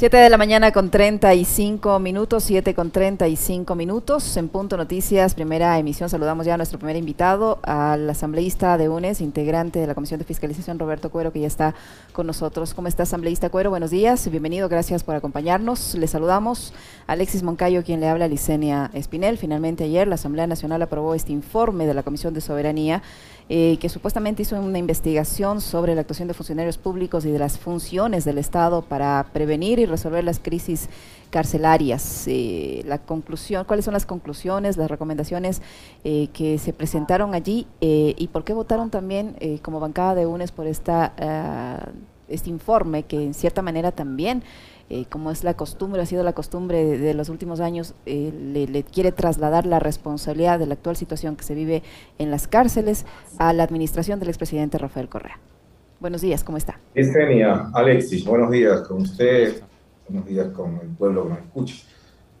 7 de la mañana con 35 minutos, 7 con 35 minutos. En Punto Noticias, primera emisión. Saludamos ya a nuestro primer invitado, al asambleísta de UNES, integrante de la Comisión de Fiscalización, Roberto Cuero, que ya está con nosotros. ¿Cómo está, asambleísta Cuero? Buenos días, bienvenido, gracias por acompañarnos. Le saludamos a Alexis Moncayo, quien le habla a Licenia Espinel. Finalmente, ayer la Asamblea Nacional aprobó este informe de la Comisión de Soberanía eh, que supuestamente hizo una investigación sobre la actuación de funcionarios públicos y de las funciones del Estado para prevenir y resolver las crisis carcelarias. Eh, la conclusión, ¿cuáles son las conclusiones, las recomendaciones eh, que se presentaron allí y por qué votaron también como bancada de UNES por esta, ah, este informe que en cierta manera también eh, como es la costumbre, ha sido la costumbre de, los últimos años, eh, le, quiere trasladar la responsabilidad de la actual situación que se vive en las cárceles a la administración del expresidente Rafael Correa. Buenos días, ¿cómo está? Estenia, Alexis, buenos días con usted, buenos días con el pueblo que nos escucha.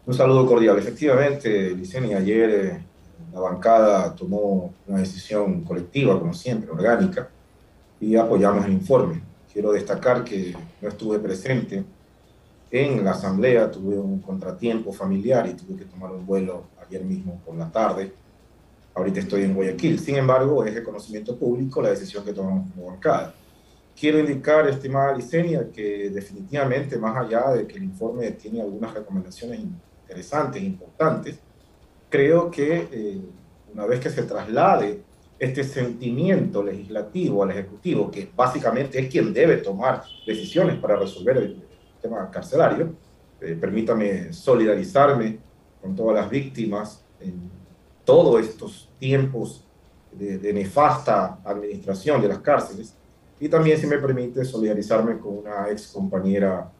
Un saludo cordial. Efectivamente, Licenia, ayer eh, la bancada tomó una decisión colectiva, como siempre, orgánica, y apoyamos el informe. Quiero destacar que no estuve presente en la asamblea, tuve un contratiempo familiar y tuve que tomar un vuelo ayer mismo por la tarde. Ahorita estoy en Guayaquil. Sin embargo, es de conocimiento público la decisión que tomamos como bancada. Quiero indicar, estimada Licenia, que definitivamente, más allá de que el informe tiene algunas recomendaciones interesantes, importantes, creo que eh, una vez que se traslade este sentimiento legislativo al Ejecutivo, que básicamente es quien debe tomar decisiones para resolver el, tema carcelario. Eh, permítame solidarizarme con todas las víctimas en todos estos tiempos de, nefasta administración de las cárceles. Y también, si me permite, solidarizarme con una ex compañera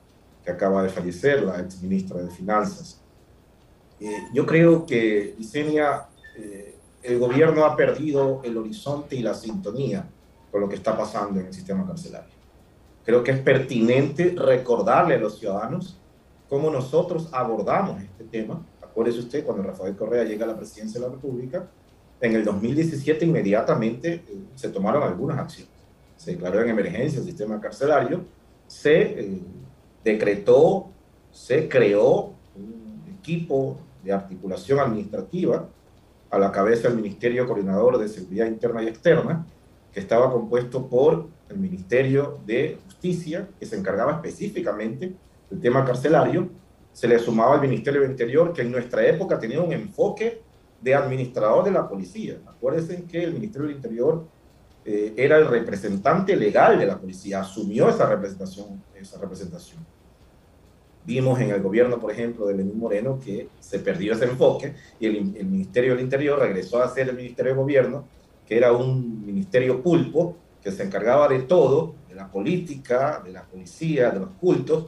que acaba de fallecer, la ex ministra de Finanzas. Eh, yo creo que, Isenia, eh, el gobierno ha perdido el horizonte y la sintonía con lo que está pasando en el sistema carcelario. Creo que es pertinente recordarle a los ciudadanos cómo nosotros abordamos este tema. Acuérdese usted, cuando Rafael Correa llega a la presidencia de la República, en el 2017 inmediatamente eh, se tomaron algunas acciones. Se declaró en emergencia el sistema carcelario, se eh, decretó, se creó un equipo de articulación administrativa a la cabeza del Ministerio Coordinador de Seguridad Interna y Externa, que estaba compuesto por el Ministerio de Justicia, que se encargaba específicamente del tema carcelario, se le sumaba el Ministerio del Interior, que en nuestra época tenía un enfoque de administrador de la policía. Acuérdense que el Ministerio del Interior eh, era el representante legal de la policía, asumió esa representación, esa representación. Vimos en el gobierno, por ejemplo, de Lenín Moreno que se perdió ese enfoque y el, el Ministerio del Interior regresó a ser el Ministerio de Gobierno, que era un ministerio pulpo que se encargaba de todo, de la política, de la policía, de los cultos,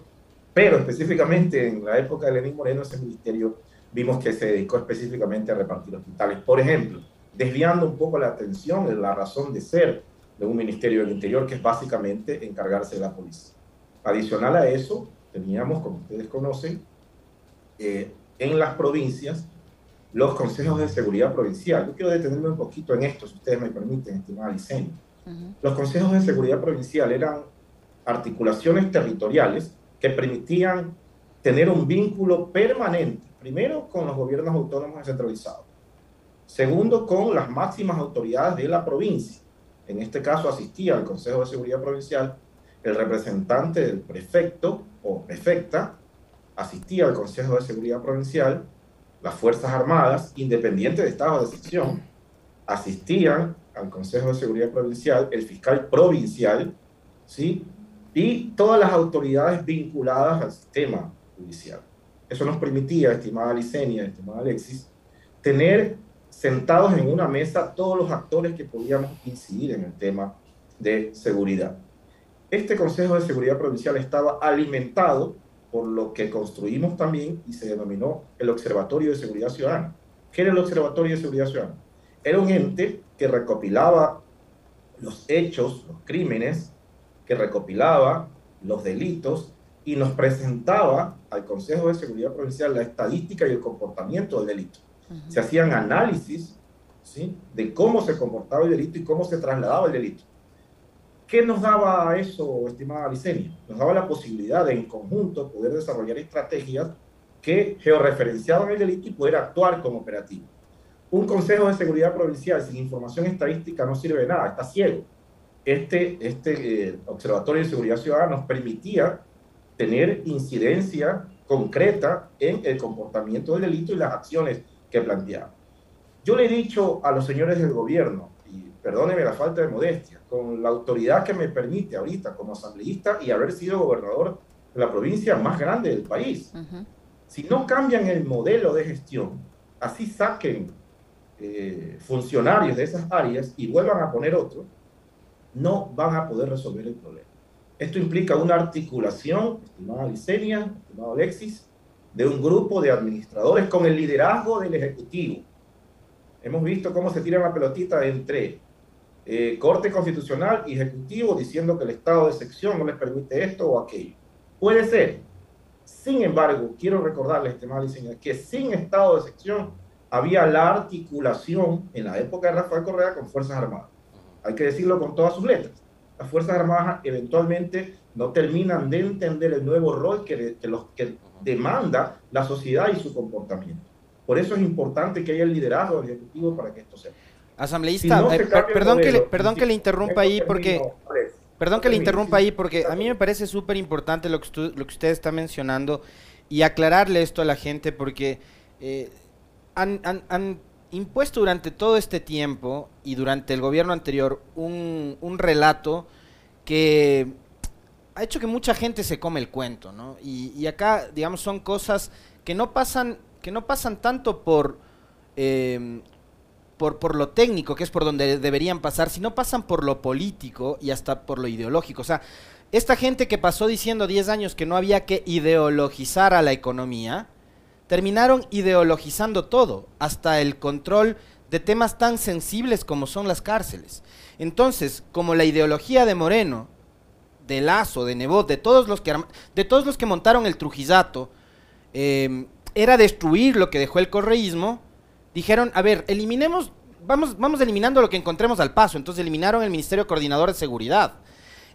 pero específicamente en la época de Lenín Moreno, ese ministerio vimos que se dedicó específicamente a repartir hospitales. Por ejemplo, desviando un poco la atención de la razón de ser de un ministerio del interior, que es básicamente encargarse de la policía. Adicional a eso, teníamos, como ustedes conocen, eh, en las provincias los consejos de seguridad provincial. Yo quiero detenerme un poquito en esto, si ustedes me permiten, estimada Licenia. Los consejos de seguridad provincial eran articulaciones territoriales que permitían tener un vínculo permanente, primero con los gobiernos autónomos descentralizados, segundo con las máximas autoridades de la provincia. En este caso asistía al Consejo de Seguridad Provincial el representante del prefecto o prefecta, asistía al Consejo de Seguridad Provincial, las Fuerzas Armadas, independientes de estado de excepción, asistían al Consejo de Seguridad Provincial, el fiscal provincial, ¿sí? y todas las autoridades vinculadas al sistema judicial. Eso nos permitía, estimada Licenia, estimada Alexis, tener sentados en una mesa todos los actores que podíamos incidir en el tema de seguridad. Este Consejo de Seguridad Provincial estaba alimentado por lo que construimos también y se denominó el Observatorio de Seguridad Ciudadana. ¿Qué era el Observatorio de Seguridad Ciudadana? Era un ente que recopilaba los hechos, los crímenes, que recopilaba los delitos y nos presentaba al Consejo de Seguridad Provincial la estadística y el comportamiento del delito. Se hacían análisis ¿sí? de cómo se comportaba el delito y cómo se trasladaba el delito. ¿Qué nos daba eso, estimada Licenia? Nos daba la posibilidad de en conjunto poder desarrollar estrategias que georreferenciaban el delito y poder actuar como operativo. Un Consejo de Seguridad Provincial sin información estadística no sirve de nada, está ciego. Este, este eh, Observatorio de Seguridad Ciudadana nos permitía tener incidencia concreta en el comportamiento del delito y las acciones que planteaba. Yo le he dicho a los señores del gobierno, y perdóneme la falta de modestia, con la autoridad que me permite ahorita como asambleísta y haber sido gobernador de la provincia más grande del país, si no cambian el modelo de gestión, así saquen eh, funcionarios de esas áreas y vuelvan a poner otros, no van a poder resolver el problema. Esto implica una articulación, estimada Licenia, estimado Alexis, de un grupo de administradores con el liderazgo del Ejecutivo. Hemos visto cómo se tira la pelotita entre eh, Corte Constitucional y Ejecutivo diciendo que el estado de sección no les permite esto o aquello. Puede ser, sin embargo, quiero recordarles, estimada licenciada, que sin estado de sección había la articulación en la época de Rafael Correa con Fuerzas Armadas. Hay que decirlo con todas sus letras. Las Fuerzas Armadas eventualmente no terminan de entender el nuevo rol que, los, que demanda la sociedad y su comportamiento. Por eso es importante que haya el liderazgo del Ejecutivo para que esto sea. Asambleísta, eh, perdón, que le, perdón que le interrumpa ahí porque... Perdón que le interrumpa ahí porque a mí me parece súper importante lo, que usted, lo que usted está mencionando y aclararle esto a la gente porque eh, han, impuesto durante todo este tiempo y durante el gobierno anterior un, relato que ha hecho que mucha gente se come el cuento, ¿no? Y, acá, digamos, son cosas que no pasan, que no pasan tanto por eh, por, lo técnico, que es por donde deberían pasar, sino pasan por lo político y hasta por lo ideológico. O sea, esta gente que pasó diciendo 10 años que no había que ideologizar a la economía, terminaron ideologizando todo, hasta el control de temas tan sensibles como son las cárceles. Entonces, como la ideología de Moreno, de Lazo, de Nebot, de todos los que, de todos los que montaron el Trujillato, eh, era destruir lo que dejó el correísmo, dijeron, a ver, eliminemos, vamos, vamos eliminando lo que encontremos al paso. Entonces eliminaron el Ministerio Coordinador de Seguridad.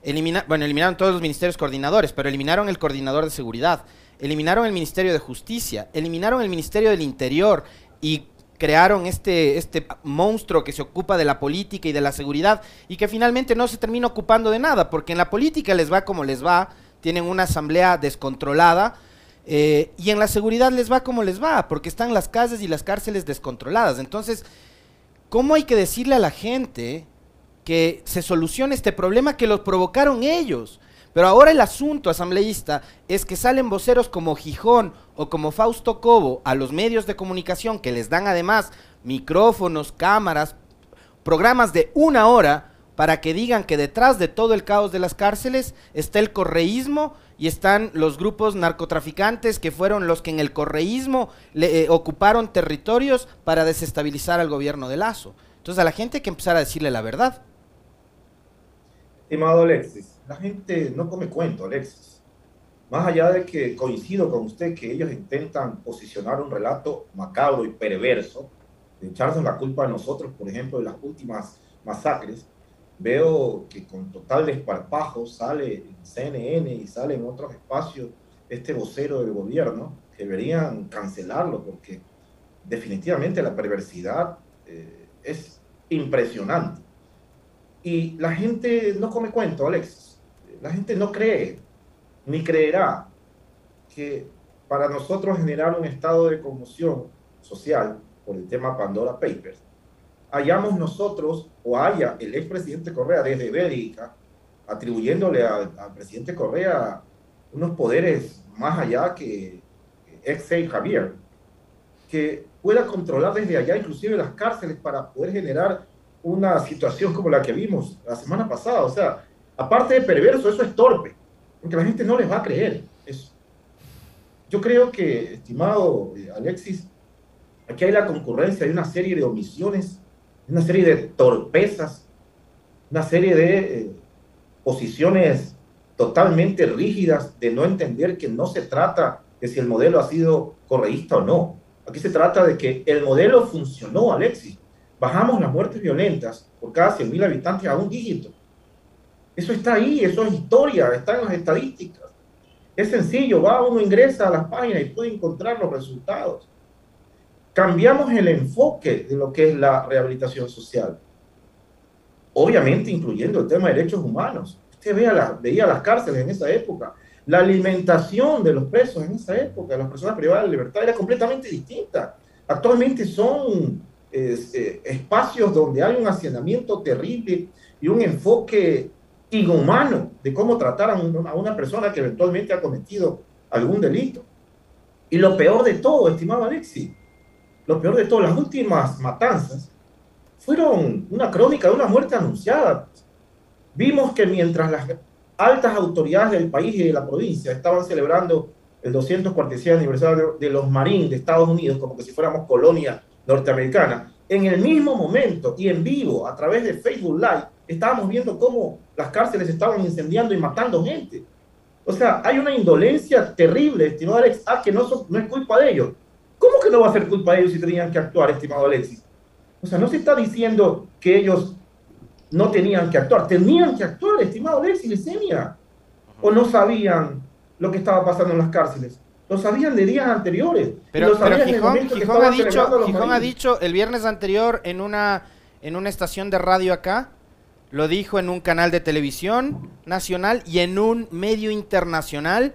Elimina, bueno, eliminaron todos los ministerios coordinadores, pero eliminaron el Coordinador de Seguridad. Eliminaron el Ministerio de Justicia. Eliminaron el Ministerio del Interior y crearon este, este monstruo que se ocupa de la política y de la seguridad y que finalmente no se termina ocupando de nada, porque en la política les va como les va, tienen una asamblea descontrolada, eh, y en la seguridad les va como les va, porque están las casas y las cárceles descontroladas. Entonces, ¿cómo hay que decirle a la gente que se solucione este problema que lo provocaron ellos? Pero ahora el asunto, asambleísta, es que salen voceros como Gijón o como Fausto Cobo a los medios de comunicación que les dan además micrófonos, cámaras, programas de una hora para que digan que detrás de todo el caos de las cárceles está el correísmo y están los grupos narcotraficantes que fueron los que en el correísmo le, eh, ocuparon territorios para desestabilizar al gobierno de Lazo. Entonces a la gente hay que empezar a decirle la verdad. Estimado Alexis, la gente no come cuento, Alexis. Más allá de que coincido con usted que ellos intentan posicionar un relato macabro y perverso, de echarnos la culpa a nosotros, por ejemplo, de las últimas masacres, veo que con total desparpajo sale en CNN y sale en otros espacios este vocero del gobierno, deberían cancelarlo porque definitivamente la perversidad eh, es impresionante. Y la gente no come cuento, Alexis. La gente no cree, ni creerá que para nosotros generar un estado de conmoción social por el tema Pandora Papers hayamos nosotros o haya el expresidente Correa desde Bélgica atribuyéndole al, presidente Correa unos poderes más allá que ex Javier, que pueda controlar desde allá inclusive las cárceles para poder generar una situación como la que vimos la semana pasada. O sea, aparte de perverso, eso es torpe, porque la gente no les va a creer eso. Yo creo que, estimado eh, Alexis, aquí hay la concurrencia de una serie de omisiones una serie de torpezas, una serie de eh, posiciones totalmente rígidas de no entender que no se trata de si el modelo ha sido correísta o no. Aquí se trata de que el modelo funcionó, Alexis. Bajamos las muertes violentas por cada 100.000 habitantes a un dígito. Eso está ahí, eso es historia, está en las estadísticas. Es sencillo, va uno ingresa a las páginas y puede encontrar los resultados. Cambiamos el enfoque de lo que es la rehabilitación social. Obviamente incluyendo el tema de derechos humanos. Usted veía las cárceles en esa época. La alimentación de los presos en esa época, de las personas privadas de libertad, era completamente distinta. Actualmente son eh, espacios donde hay un hacinamiento terrible y un enfoque inhumano de cómo tratar a, una persona que eventualmente ha cometido algún delito. Y lo peor de todo, estimado Alexi, lo peor de todo, las últimas matanzas fueron una crónica de una muerte anunciada. Vimos que mientras las altas autoridades del país y de la provincia estaban celebrando el 247 aniversario de los Marines de Estados Unidos, como que si fuéramos colonia norteamericana, en el mismo momento y en vivo, a través de Facebook Live, estábamos viendo cómo las cárceles estaban incendiando y matando gente. O sea, hay una indolencia terrible, estimado Alex, ah, que no, no es culpa de ellos. ¿Cómo que no va a ser culpa de ellos si tenían que actuar, estimado Alexis? O sea, no se está diciendo que ellos no tenían que actuar, tenían que actuar, estimado Alexis Licenia. O no sabían lo que estaba pasando en las cárceles. Lo sabían de días anteriores. Pero, pero Gijón, ha dicho, Gijón ha dicho el viernes anterior en una, en una estación de radio acá lo dijo en un canal de televisión nacional y en un medio internacional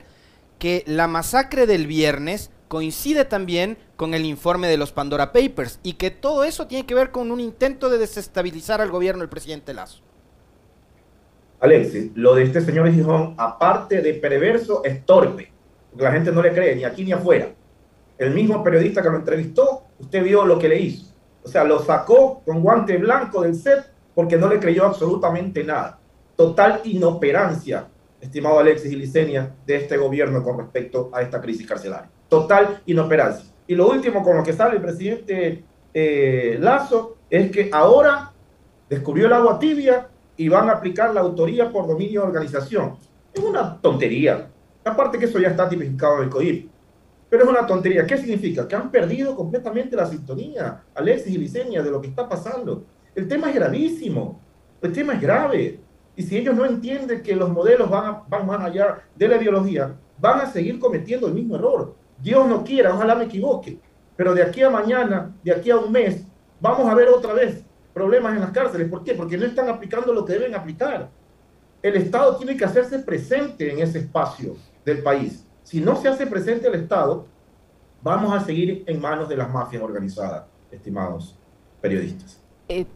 que la masacre del viernes coincide también con el informe de los Pandora Papers y que todo eso tiene que ver con un intento de desestabilizar al gobierno del presidente Lazo. Alexis, lo de este señor Gijón, aparte de perverso, es torpe, la gente no le cree ni aquí ni afuera. El mismo periodista que lo entrevistó, usted vio lo que le hizo. O sea, lo sacó con guante blanco del set porque no le creyó absolutamente nada. Total inoperancia, estimado Alexis y Licenia, de este gobierno con respecto a esta crisis carcelaria. Total inoperancia. Y lo último con lo que sale el presidente eh, Lazo es que ahora descubrió el agua tibia y van a aplicar la autoría por dominio de organización. Es una tontería. Aparte que eso ya está tipificado en el COIP. Pero es una tontería. ¿Qué significa? Que han perdido completamente la sintonía, Alexis y Licenia, de lo que está pasando. El tema es gravísimo, el tema es grave. Y si ellos no entienden que los modelos van, van más allá de la ideología, van a seguir cometiendo el mismo error. Dios no quiera, ojalá me equivoque, pero de aquí a mañana, de aquí a un mes, vamos a ver otra vez problemas en las cárceles. ¿Por qué? Porque no están aplicando lo que deben aplicar. El Estado tiene que hacerse presente en ese espacio del país. Si no se hace presente el Estado, vamos a seguir en manos de las mafias organizadas, estimados periodistas. Eh,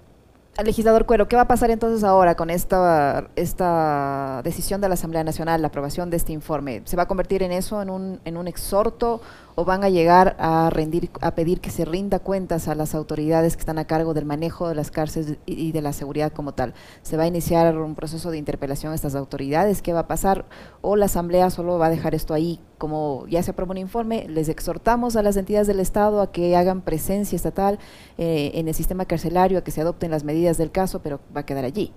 legislador Cuero, ¿qué va a pasar entonces ahora con esta, esta decisión de la Asamblea Nacional, la aprobación de este informe? ¿Se va a convertir en eso, en un, en un exhorto, o van a llegar a rendir, a pedir que se rinda cuentas a las autoridades que están a cargo del manejo de las cárceles y de la seguridad como tal? ¿Se va a iniciar un proceso de interpelación a estas autoridades? ¿Qué va a pasar? ¿O la Asamblea solo va a dejar esto ahí? Como ya se aprobó un informe, les exhortamos a las entidades del Estado a que hagan presencia estatal eh, en el sistema carcelario, a que se adopten las medidas del caso, pero va a quedar allí.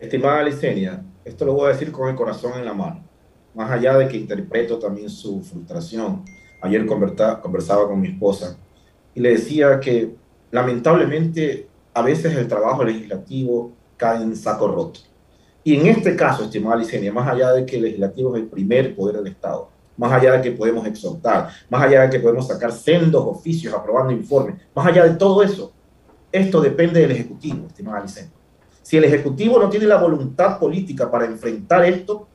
Estimada Licenia, esto lo voy a decir con el corazón en la mano más allá de que interpreto también su frustración. Ayer conversaba con mi esposa y le decía que lamentablemente a veces el trabajo legislativo cae en saco roto. Y en este caso, estimada Licenia, más allá de que el legislativo es el primer poder del Estado, más allá de que podemos exhortar, más allá de que podemos sacar sendos oficios aprobando informes, más allá de todo eso, esto depende del Ejecutivo, estimada Licenia. Si el Ejecutivo no tiene la voluntad política para enfrentar esto,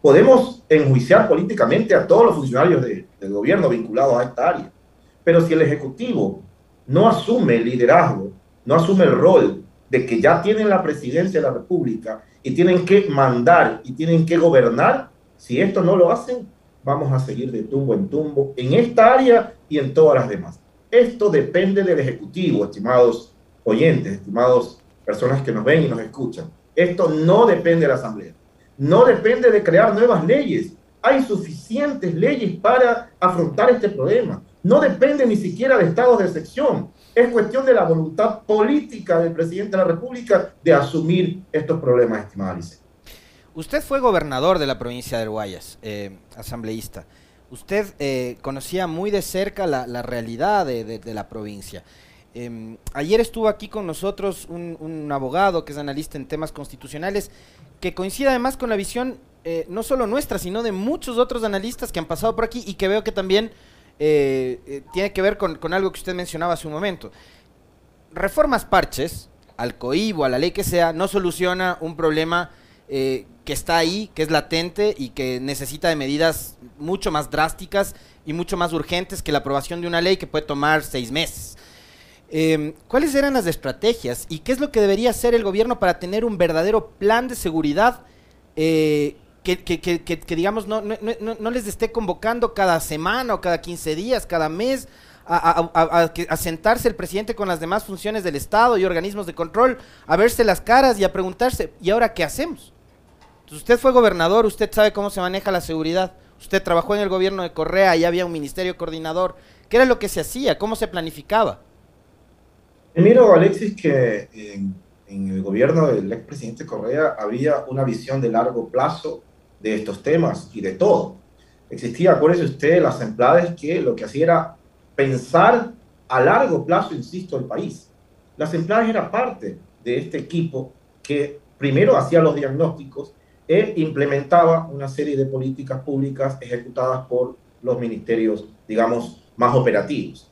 Podemos enjuiciar políticamente a todos los funcionarios del gobierno vinculados a esta área, pero si el Ejecutivo no asume el liderazgo, no asume el rol de que ya tienen la presidencia de la República y tienen que mandar y tienen que gobernar, si esto no lo hacen, vamos a seguir de tumbo en tumbo en esta área y en todas las demás. Esto depende del Ejecutivo, estimados oyentes, estimados personas que nos ven y nos escuchan. Esto no depende de la Asamblea no depende de crear nuevas leyes. Hay suficientes leyes para afrontar este problema. No depende ni siquiera de estados de excepción. Es cuestión de la voluntad política del presidente de la República de asumir estos problemas, estimada Alice. Usted fue gobernador de la provincia del Guayas, eh, asambleísta. Usted eh, conocía muy de cerca la, realidad de, la provincia. Em, ayer estuvo aquí con nosotros un, abogado que es analista en temas constitucionales, que coincide además con la visión eh, no solo nuestra, sino de muchos otros analistas que han pasado por aquí y que veo que también eh, eh, tiene que ver con, algo que usted mencionaba hace un momento. Reformas parches, al COIB o a la ley que sea, no soluciona un problema que está ahí, que es latente y que necesita de medidas mucho más drásticas y mucho más urgentes que la aprobación de una ley que puede tomar seis meses. Em, ¿Cuáles eran las estrategias y qué es lo que debería hacer el gobierno para tener un verdadero plan de seguridad eh, que, digamos, no, les esté convocando cada semana o cada 15 días, cada mes, a, sentarse el presidente con las demás funciones del Estado y organismos de control, a verse las caras y a preguntarse, ¿y ahora qué hacemos? Usted fue gobernador, usted sabe cómo se maneja la seguridad, usted trabajó en el gobierno de Correa, y había un ministerio coordinador, ¿qué era lo que se hacía? ¿Cómo se planificaba? Miro, Alexis, que en, el gobierno del expresidente Correa había una visión de largo plazo de estos temas y de todo. Existía, acuérdese usted, las empleadas que lo que hacía era pensar a largo plazo, insisto, el país. Las empleadas era parte de este equipo que primero hacía los diagnósticos e implementaba una serie de políticas públicas ejecutadas por los ministerios, digamos, más operativos.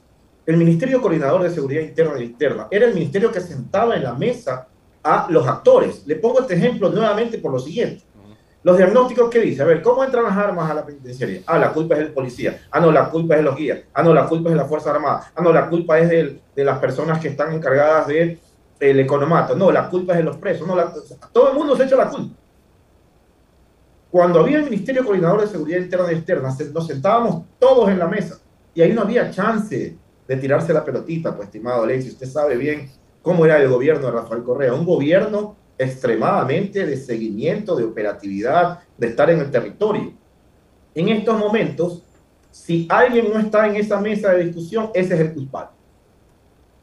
El Ministerio Coordinador de Seguridad Interna y Externa era el ministerio que sentaba en la mesa a los actores. Le pongo este ejemplo nuevamente por lo siguiente. Los diagnósticos que dice, a ver, ¿cómo entran las armas a la penitenciaría? Ah, la culpa es del policía. Ah, no, la culpa es de los guías. Ah, no, la culpa es de la Fuerza Armada. Ah, no, la culpa es de, las personas que están encargadas del el economato. No, la culpa es de los presos. No, todo el mundo se echa la culpa. Cuando había el Ministerio Coordinador de Seguridad Interna y Externa, nos sentábamos todos en la mesa y ahí no había chance de tirarse la pelotita, pues estimado Alexis, usted sabe bien cómo era el gobierno de Rafael Correa, un gobierno extremadamente de seguimiento, de operatividad, de estar en el territorio. En estos momentos, si alguien no está en esa mesa de discusión, ese es el culpable.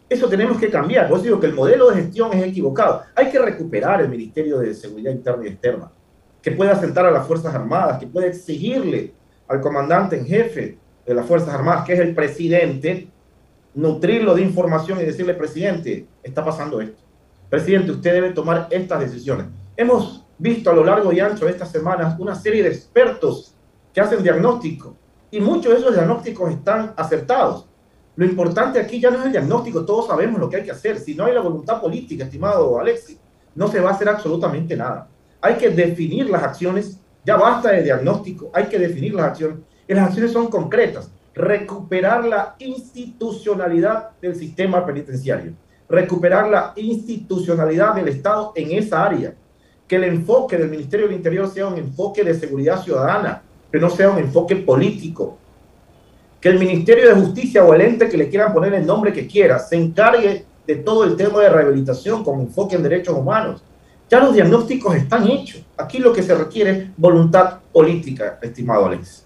Eso tenemos que cambiar. Por digo que el modelo de gestión es equivocado. Hay que recuperar el Ministerio de Seguridad Interna y Externa, que pueda sentar a las Fuerzas Armadas, que pueda exigirle al comandante en jefe de las Fuerzas Armadas, que es el presidente, nutrirlo de información y decirle, presidente, está pasando esto. Presidente, usted debe tomar estas decisiones. Hemos visto a lo largo y ancho de estas semanas una serie de expertos que hacen diagnóstico y muchos de esos diagnósticos están acertados. Lo importante aquí ya no es el diagnóstico, todos sabemos lo que hay que hacer. Si no hay la voluntad política, estimado Alexis, no se va a hacer absolutamente nada. Hay que definir las acciones, ya basta de diagnóstico, hay que definir las acciones y las acciones son concretas recuperar la institucionalidad del sistema penitenciario, recuperar la institucionalidad del Estado en esa área, que el enfoque del Ministerio del Interior sea un enfoque de seguridad ciudadana, que no sea un enfoque político, que el Ministerio de Justicia o el ente que le quieran poner el nombre que quiera se encargue de todo el tema de rehabilitación con enfoque en derechos humanos. Ya los diagnósticos están hechos. Aquí lo que se requiere es voluntad política, estimado Alex.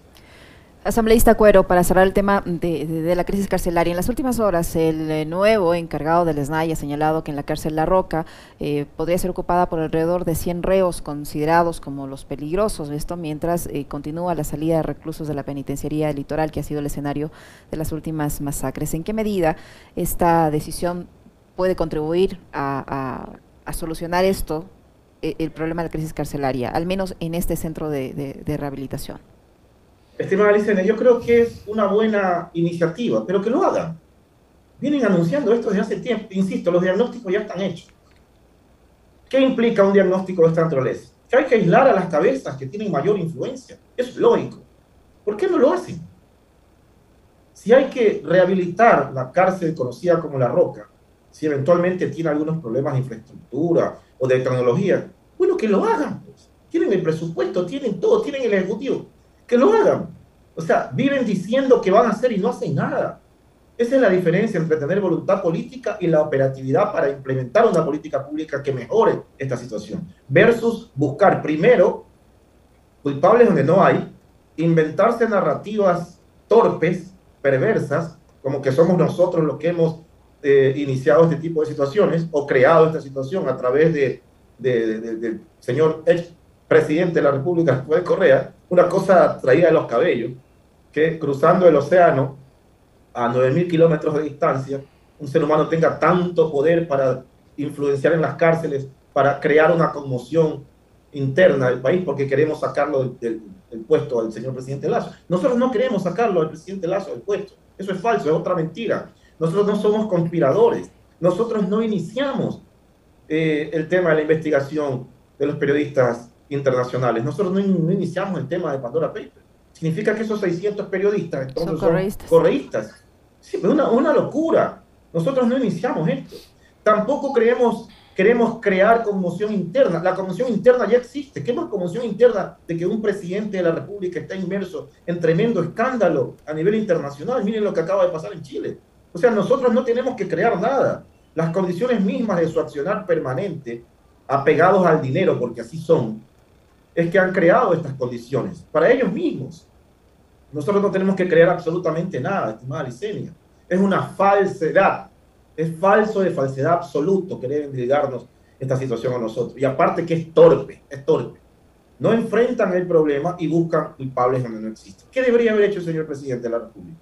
Asambleísta Cuero, para cerrar el tema de, la crisis carcelaria, en las últimas horas el eh, nuevo encargado del SNAI ha señalado que en la cárcel La Roca eh, podría ser ocupada por alrededor de 100 reos considerados como los peligrosos, esto mientras eh, continúa la salida de reclusos de la penitenciaría litoral que ha sido el escenario de las últimas masacres. ¿En qué medida esta decisión puede contribuir a, solucionar esto, el problema de la crisis carcelaria, al menos en este centro de rehabilitación? Estimada Licene, yo creo que es una buena iniciativa, pero que lo hagan. Vienen anunciando esto desde hace tiempo. Insisto, los diagnósticos ya están hechos. ¿Qué implica un diagnóstico de esta naturaleza? Que hay que aislar a las cabezas que tienen mayor influencia. Es lógico. ¿Por qué no lo hacen? Si hay que rehabilitar la cárcel conocida como La Roca, si eventualmente tiene algunos problemas de infraestructura o de tecnología, bueno, que lo hagan. Pues. Tienen el presupuesto, tienen todo, tienen el ejecutivo que lo hagan. O sea, viven diciendo que van a hacer y no hacen nada. Esa es la diferencia entre tener voluntad política y la operatividad para implementar una política pública que mejore esta situación, versus buscar primero culpables donde no hay, inventarse narrativas torpes, perversas, como que somos nosotros los que hemos eh, iniciado este tipo de situaciones o creado esta situación a través de, del señor ex presidente de la República de Correa, una cosa traída de los cabellos, que cruzando el océano a 9.000 kilómetros de distancia, un ser humano tenga tanto poder para influenciar en las cárceles, para crear una conmoción interna del país porque queremos sacarlo del, puesto al señor presidente Lazo. Nosotros no queremos sacarlo al presidente Lazo del puesto. Eso es falso, es otra mentira. Nosotros no somos conspiradores. Nosotros no iniciamos eh, el tema de la investigación de los periodistas internacionales. Nosotros no, iniciamos el tema de Pandora Papers. Significa que esos 600 periodistas son correístas. Sí, pero una, una locura. Nosotros no iniciamos esto. Tampoco creemos queremos crear conmoción interna. La conmoción interna ya existe. ¿Qué más conmoción interna de que un presidente de la República está inmerso en tremendo escándalo a nivel internacional? Miren lo que acaba de pasar en Chile. O sea, nosotros no tenemos que crear nada. Las condiciones mismas de su accionar permanente, apegados al dinero, porque así son, es que han creado estas condiciones para ellos mismos. Nosotros no tenemos que crear absolutamente nada, estimada Licenia. Es una falsedad es falso de falsedad absoluto querer endilgarnos esta situación a nosotros. Y aparte que es torpe, es torpe. No enfrentan el problema y buscan culpables donde no existen. ¿Qué debería haber hecho el señor presidente de la República?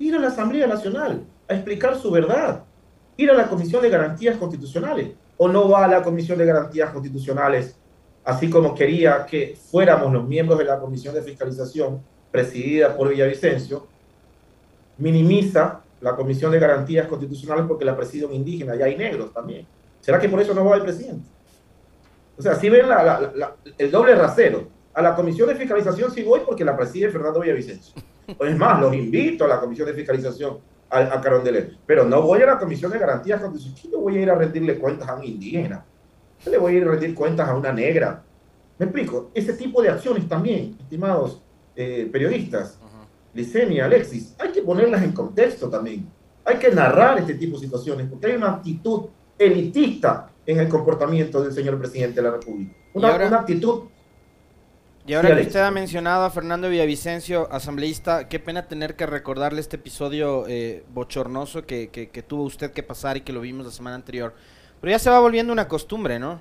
Ir a la Asamblea Nacional a explicar su verdad. Ir a la Comisión de Garantías Constitucionales. ¿O no va a la Comisión de Garantías Constitucionales así como quería que fuéramos los miembros de la Comisión de Fiscalización presidida por Villavicencio? Minimiza la Comisión de Garantías Constitucionales porque la preside un indígena y hay negros también. ¿Será que por eso no va el presidente? O sea, si ven el doble rasero. A la Comisión de Fiscalización sí voy porque la preside Fernando Villavicencio. Es más, los invito a la Comisión de Fiscalización a, a Carondelet. Pero no voy a la Comisión de Garantías Constitucionales. ¿Qué le voy a ir a rendirle cuentas a un indígena? ¿Qué le voy a ir a rendir cuentas a una negra? ¿Me explico? Ese tipo de acciones también, estimados eh, periodistas, Licenia, Alexis, hay que ponerlas en contexto también. Hay que narrar este tipo de situaciones, porque hay una actitud elitista en el comportamiento del señor presidente de la República. Una, actitud... Y ahora que usted ha mencionado a Fernando Villavicencio, asambleísta, qué pena tener que recordarle este episodio eh, bochornoso que, que tuvo usted que pasar y que lo vimos la semana anterior. Pero ya se va volviendo una costumbre, ¿no?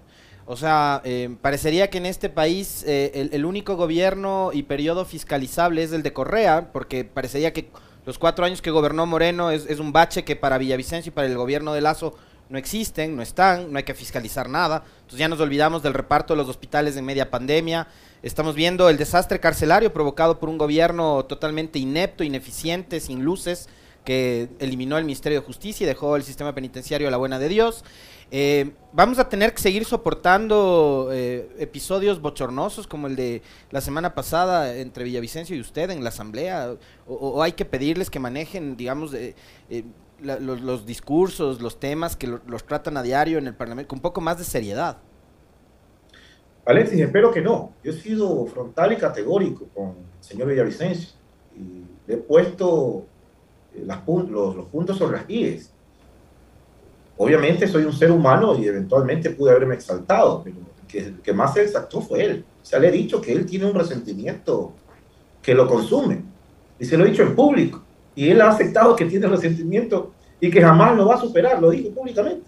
O sea, eh, parecería que en este país eh, el, único gobierno y periodo fiscalizable es el de Correa, porque parecería que los cuatro años que gobernó Moreno es, un bache que para Villavicencio y para el gobierno de Lazo no existen, no están, no hay que fiscalizar nada. Entonces ya nos olvidamos del reparto de los hospitales en media pandemia. Estamos viendo el desastre carcelario provocado por un gobierno totalmente inepto, ineficiente, sin luces, que eliminó el Ministerio de Justicia y dejó el sistema penitenciario a la buena de Dios. Eh, vamos a tener que seguir soportando eh, episodios bochornosos como el de la semana pasada entre Villavicencio y usted en la asamblea, o, hay que pedirles que manejen, digamos, eh, los, discursos, los temas que los tratan a diario en el Parlamento con un poco más de seriedad. Alexis, espero que no. Yo he sido frontal y categórico con el señor Villavicencio y le he puesto los, los puntos sobre las IES Obviamente soy un ser humano y eventualmente pude haberme exaltado, pero el que, más se exaltó fue él. O sea, le he dicho que él tiene un resentimiento que lo consume. Y se lo he dicho en público. Y él ha aceptado que tiene resentimiento y que jamás lo va a superar, lo dijo públicamente.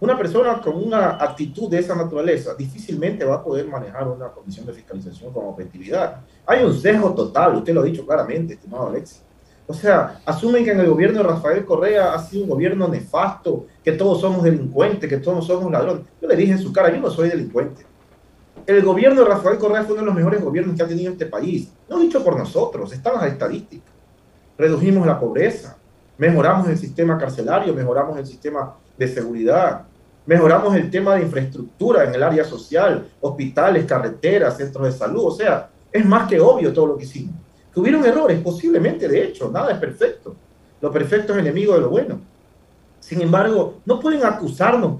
Una persona con una actitud de esa naturaleza difícilmente va a poder manejar una comisión de fiscalización con objetividad. Hay un sesgo total, usted lo ha dicho claramente, estimado Alexis. O sea, asumen que en el gobierno de Rafael Correa ha sido un gobierno nefasto, que todos somos delincuentes, que todos somos ladrones. Yo le dije en su cara, yo no soy delincuente. El gobierno de Rafael Correa fue uno de los mejores gobiernos que ha tenido este país. No dicho por nosotros, están las estadísticas. Redujimos la pobreza, mejoramos el sistema carcelario, mejoramos el sistema de seguridad, mejoramos el tema de infraestructura en el área social, hospitales, carreteras, centros de salud. O sea, es más que obvio todo lo que hicimos. Tuvieron errores, posiblemente, de hecho, nada es perfecto. Lo perfecto es enemigo de lo bueno. Sin embargo, no pueden acusarnos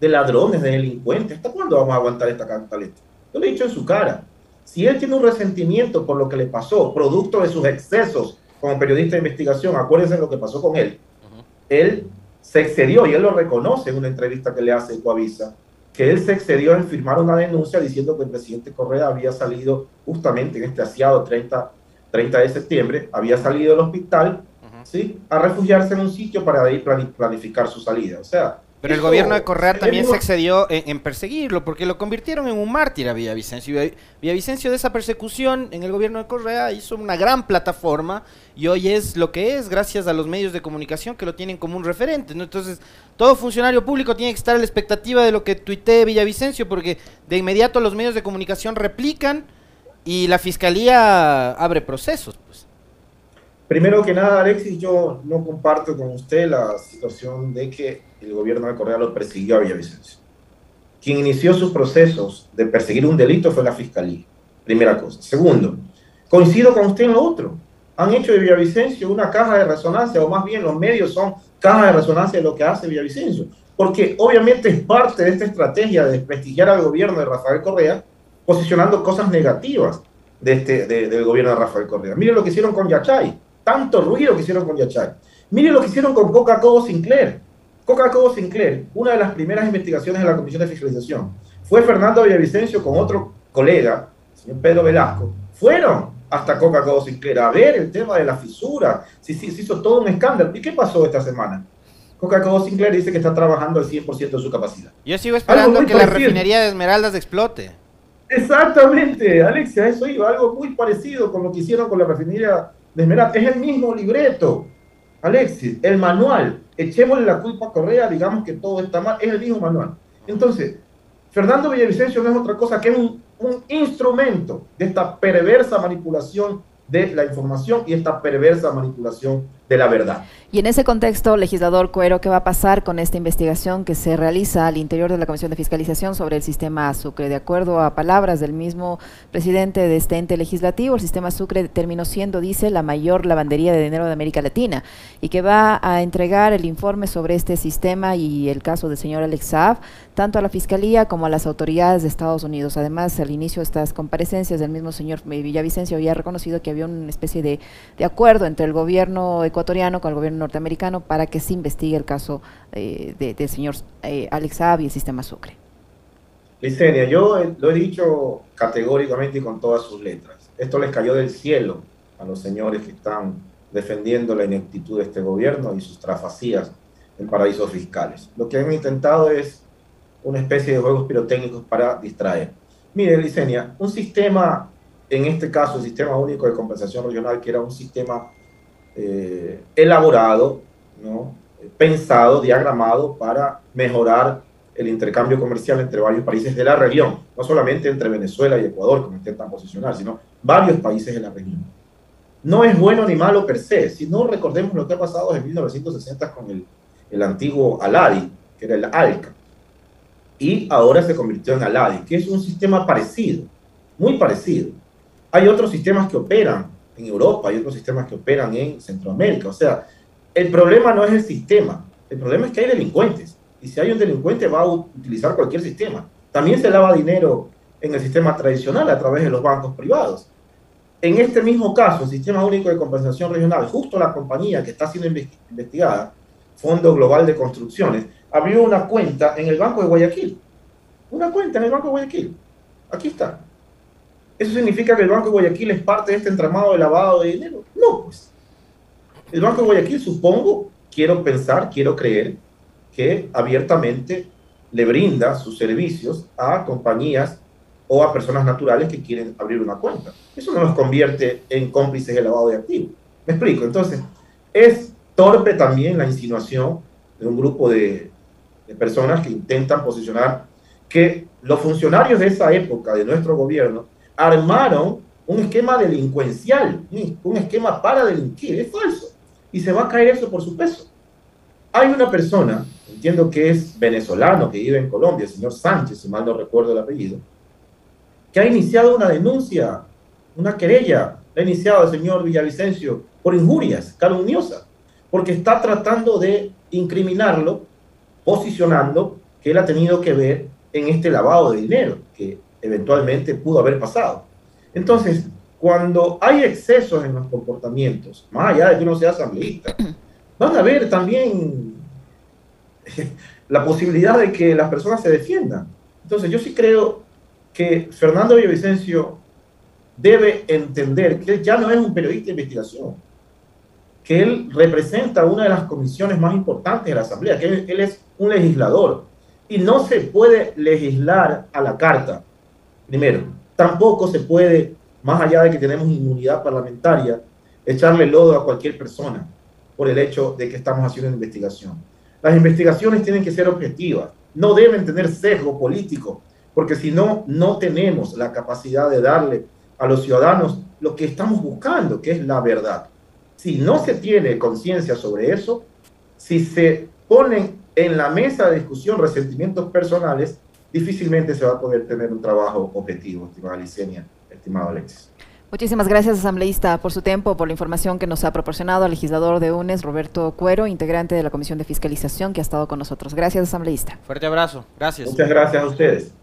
de ladrones, de delincuentes. ¿Hasta cuándo vamos a aguantar esta cantaleta? Yo le he dicho en su cara. Si él tiene un resentimiento por lo que le pasó, producto de sus excesos como periodista de investigación, acuérdense lo que pasó con él. Él se excedió y él lo reconoce en una entrevista que le hace Coavisa, que él se excedió en firmar una denuncia diciendo que el presidente Correa había salido justamente en este asiado 30 30 de septiembre, había salido del hospital ¿sí? a refugiarse en un sitio para ir planificar su salida. O sea, Pero el gobierno de Correa también se excedió en, perseguirlo, porque lo convirtieron en un mártir a Villavicencio. Villavicencio de esa persecución en el gobierno de Correa hizo una gran plataforma y hoy es lo que es gracias a los medios de comunicación que lo tienen como un referente. ¿no? Entonces, todo funcionario público tiene que estar a la expectativa de lo que tuitee Villavicencio, porque de inmediato los medios de comunicación replican y la fiscalía abre procesos. Pues. Primero que nada, Alexis, yo no comparto con usted la situación de que el gobierno de Correa lo persiguió a Villavicencio. Quien inició sus procesos de perseguir un delito fue la fiscalía. Primera cosa. Segundo, coincido con usted en lo otro. Han hecho de Villavicencio una caja de resonancia, o más bien los medios son caja de resonancia de lo que hace Villavicencio. Porque obviamente es parte de esta estrategia de desprestigiar al gobierno de Rafael Correa, posicionando cosas negativas de este, del gobierno de Rafael Correa. Miren lo que hicieron con Yachay tanto ruido que hicieron con Yachay. Miren lo que hicieron con Coca-Cola Sinclair. Coca-Cola Sinclair, una de las primeras investigaciones de la Comisión de Fiscalización, fue Fernando Villavicencio con otro colega, el señor Pedro Velasco, fueron hasta Coca-Cola Sinclair a ver el tema de la fisura, si se hizo todo un escándalo. ¿Y qué pasó esta semana? Coca-Cola Sinclair dice que está trabajando al 100% de su capacidad. Yo sigo esperando que la refinería de Esmeraldas explote. Exactamente, Alexia, eso iba, algo muy parecido con lo que hicieron con la refinería de Es el mismo libreto, Alexis, el manual. Echémosle la culpa a Correa, digamos que todo está mal, es el mismo manual. Entonces, Fernando Villavicencio no es otra cosa que un, un instrumento de esta perversa manipulación de la información y esta perversa manipulación la verdad. Y en ese contexto, legislador Cuero, ¿qué va a pasar con esta investigación que se realiza al interior de la Comisión de Fiscalización sobre el sistema Sucre? De acuerdo a palabras del mismo presidente de este ente legislativo, el sistema Sucre terminó siendo, dice, la mayor lavandería de dinero de América Latina y que va a entregar el informe sobre este sistema y el caso del señor Alex Saab, tanto a la Fiscalía como a las autoridades de Estados Unidos. Además, al inicio de estas comparecencias, del mismo señor Villavicencio había reconocido que había una especie de, de acuerdo entre el gobierno ecuatoriano con el gobierno norteamericano para que se investigue el caso eh, del señor eh, Alex Saab y el sistema Sucre. Licenia, yo lo he dicho categóricamente y con todas sus letras. Esto les cayó del cielo a los señores que están defendiendo la ineptitud de este gobierno y sus trafacías en paraísos fiscales. Lo que han intentado es una especie de juegos pirotécnicos para distraer. Mire, Licenia, un sistema, en este caso el Sistema Único de Compensación Regional, que era un sistema eh, elaborado, ¿no? pensado, diagramado para mejorar el intercambio comercial entre varios países de la región, no solamente entre Venezuela y Ecuador, como intentan posicionar, sino varios países de la región. No es bueno ni malo per se, si no recordemos lo que ha pasado en 1960 con el, el antiguo Aladi, que era el ALCA, y ahora se convirtió en Aladi, que es un sistema parecido, muy parecido. Hay otros sistemas que operan en Europa, y otros sistemas que operan en Centroamérica. O sea, el problema no es el sistema, el problema es que hay delincuentes. Y si hay un delincuente va a utilizar cualquier sistema. También se lava dinero en el sistema tradicional a través de los bancos privados. En este mismo caso, el Sistema Único de Compensación Regional, justo la compañía que está siendo investigada, Fondo Global de Construcciones, abrió una cuenta en el Banco de Guayaquil. Una cuenta en el Banco de Guayaquil. Aquí está. ¿Eso significa que el Banco de Guayaquil es parte de este entramado de lavado de dinero? No, pues. El Banco de Guayaquil, supongo, quiero pensar, quiero creer, que abiertamente le brinda sus servicios a compañías o a personas naturales que quieren abrir una cuenta. Eso no nos convierte en cómplices de lavado de activos. Me explico. Entonces, es torpe también la insinuación de un grupo de, de personas que intentan posicionar que los funcionarios de esa época de nuestro gobierno armaron un esquema delincuencial, un esquema para delinquir. Es falso. Y se va a caer eso por su peso. Hay una persona, entiendo que es venezolano, que vive en Colombia, el señor Sánchez, si mal no recuerdo el apellido, que ha iniciado una denuncia, una querella, ha iniciado el señor Villavicencio por injurias calumniosas, porque está tratando de incriminarlo, posicionando que él ha tenido que ver en este lavado de dinero, que eventualmente pudo haber pasado. Entonces, cuando hay excesos en los comportamientos, más allá de que uno sea asambleísta, van a haber también la posibilidad de que las personas se defiendan. Entonces, yo sí creo que Fernando Villavicencio debe entender que él ya no es un periodista de investigación, que él representa una de las comisiones más importantes de la Asamblea, que él, es un legislador y no se puede legislar a la carta. Primero, tampoco se puede, más allá de que tenemos inmunidad parlamentaria, echarle lodo a cualquier persona por el hecho de que estamos haciendo una investigación. Las investigaciones tienen que ser objetivas, no deben tener sesgo político, porque si no, no tenemos la capacidad de darle a los ciudadanos lo que estamos buscando, que es la verdad. Si no se tiene conciencia sobre eso, si se ponen en la mesa de discusión resentimientos personales, difícilmente se va a poder tener un trabajo objetivo, estimada Licenia, estimado Alexis. Muchísimas gracias, asambleísta, por su tiempo, por la información que nos ha proporcionado al legislador de UNES, Roberto Cuero, integrante de la Comisión de Fiscalización, que ha estado con nosotros. Gracias, asambleísta. Fuerte abrazo. Gracias. Muchas gracias a ustedes.